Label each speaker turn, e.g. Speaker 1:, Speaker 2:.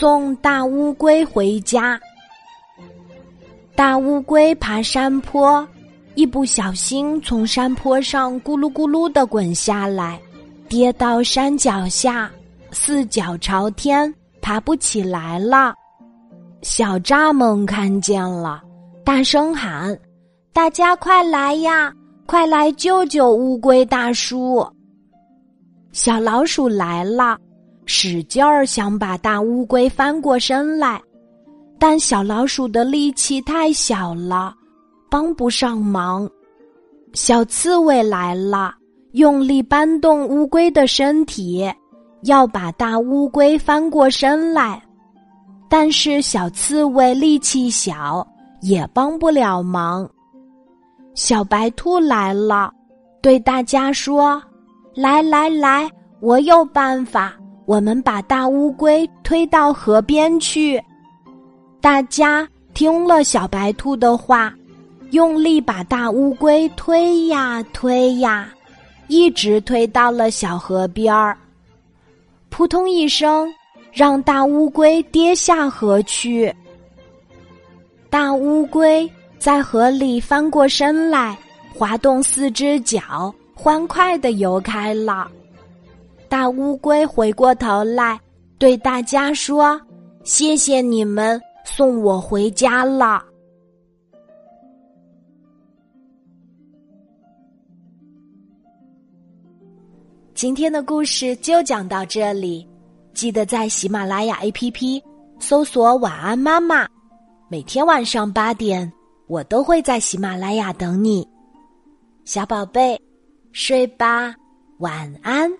Speaker 1: 送大乌龟回家。大乌龟爬山坡，一不小心从山坡上咕噜咕噜的滚下来，跌到山脚下，四脚朝天，爬不起来了。小蚱蜢看见了，大声喊：“大家快来呀，快来救救乌龟大叔！”小老鼠来了。使劲儿想把大乌龟翻过身来，但小老鼠的力气太小了，帮不上忙。小刺猬来了，用力搬动乌龟的身体，要把大乌龟翻过身来，但是小刺猬力气小，也帮不了忙。小白兔来了，对大家说：“来来来，我有办法。”我们把大乌龟推到河边去，大家听了小白兔的话，用力把大乌龟推呀推呀，一直推到了小河边儿。扑通一声，让大乌龟跌下河去。大乌龟在河里翻过身来，滑动四只脚，欢快的游开了。大乌龟回过头来，对大家说：“谢谢你们送我回家了。”今天的故事就讲到这里，记得在喜马拉雅 APP 搜索“晚安妈妈”，每天晚上八点，我都会在喜马拉雅等你，小宝贝，睡吧，晚安。